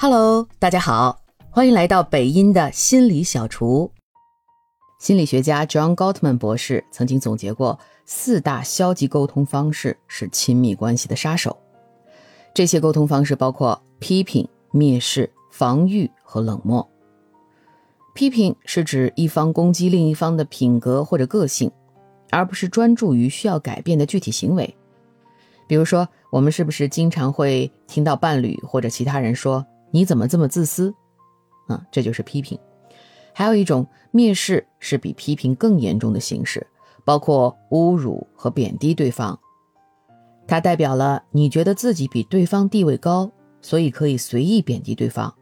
Hello，大家好，欢迎来到北音的心理小厨。心理学家 John Gottman 博士曾经总结过四大消极沟通方式是亲密关系的杀手。这些沟通方式包括批评、蔑视、防御和冷漠。批评是指一方攻击另一方的品格或者个性，而不是专注于需要改变的具体行为。比如说，我们是不是经常会听到伴侣或者其他人说？你怎么这么自私？啊，这就是批评。还有一种蔑视是比批评更严重的形式，包括侮辱和贬低对方。它代表了你觉得自己比对方地位高，所以可以随意贬低对方。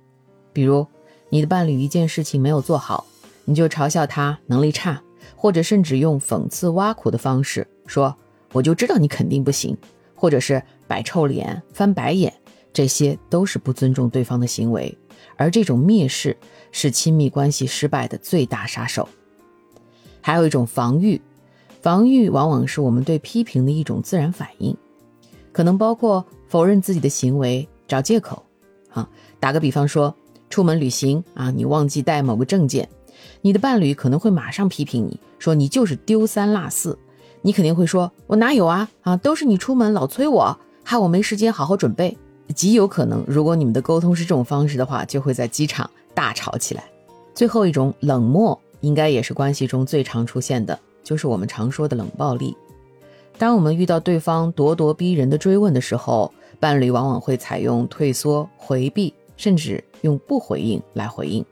比如，你的伴侣一件事情没有做好，你就嘲笑他能力差，或者甚至用讽刺挖苦的方式说：“我就知道你肯定不行。”或者是摆臭脸、翻白眼。这些都是不尊重对方的行为，而这种蔑视是亲密关系失败的最大杀手。还有一种防御，防御往往是我们对批评的一种自然反应，可能包括否认自己的行为、找借口。啊，打个比方说，出门旅行啊，你忘记带某个证件，你的伴侣可能会马上批评你说你就是丢三落四，你肯定会说，我哪有啊？啊，都是你出门老催我，害我没时间好好准备。极有可能，如果你们的沟通是这种方式的话，就会在机场大吵起来。最后一种冷漠，应该也是关系中最常出现的，就是我们常说的冷暴力。当我们遇到对方咄咄逼人的追问的时候，伴侣往往会采用退缩、回避，甚至用不回应来回应。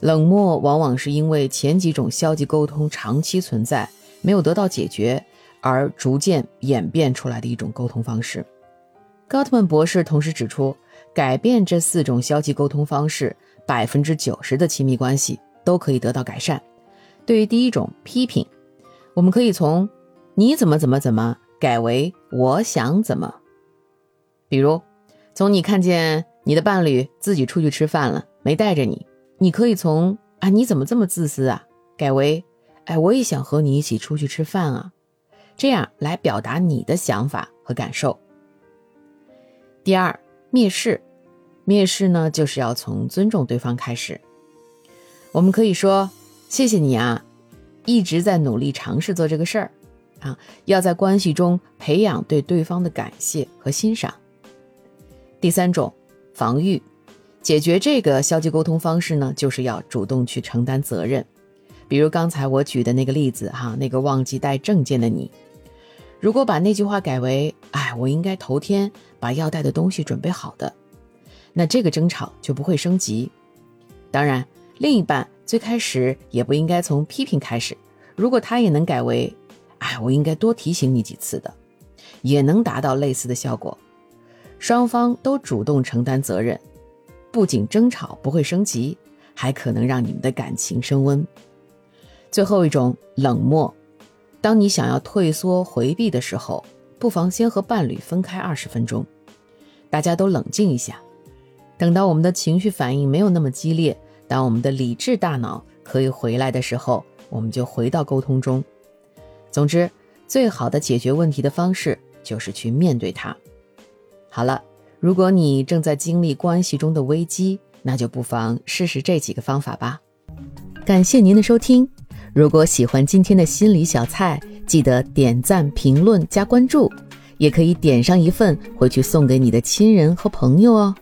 冷漠往往是因为前几种消极沟通长期存在，没有得到解决，而逐渐演变出来的一种沟通方式。高特曼博士同时指出，改变这四种消极沟通方式，百分之九十的亲密关系都可以得到改善。对于第一种批评，我们可以从“你怎么怎么怎么”改为“我想怎么”。比如，从你看见你的伴侣自己出去吃饭了，没带着你，你可以从“啊你怎么这么自私啊”改为“哎我也想和你一起出去吃饭啊”，这样来表达你的想法和感受。第二，蔑视，蔑视呢，就是要从尊重对方开始。我们可以说：“谢谢你啊，一直在努力尝试做这个事儿啊。”要在关系中培养对对方的感谢和欣赏。第三种，防御，解决这个消极沟通方式呢，就是要主动去承担责任。比如刚才我举的那个例子哈，那个忘记带证件的你。如果把那句话改为“哎，我应该头天把要带的东西准备好的”，那这个争吵就不会升级。当然，另一半最开始也不应该从批评开始。如果他也能改为“哎，我应该多提醒你几次的”，也能达到类似的效果。双方都主动承担责任，不仅争吵不会升级，还可能让你们的感情升温。最后一种冷漠。当你想要退缩回避的时候，不妨先和伴侣分开二十分钟，大家都冷静一下。等到我们的情绪反应没有那么激烈，当我们的理智大脑可以回来的时候，我们就回到沟通中。总之，最好的解决问题的方式就是去面对它。好了，如果你正在经历关系中的危机，那就不妨试试这几个方法吧。感谢您的收听。如果喜欢今天的心理小菜，记得点赞、评论、加关注，也可以点上一份回去送给你的亲人和朋友哦。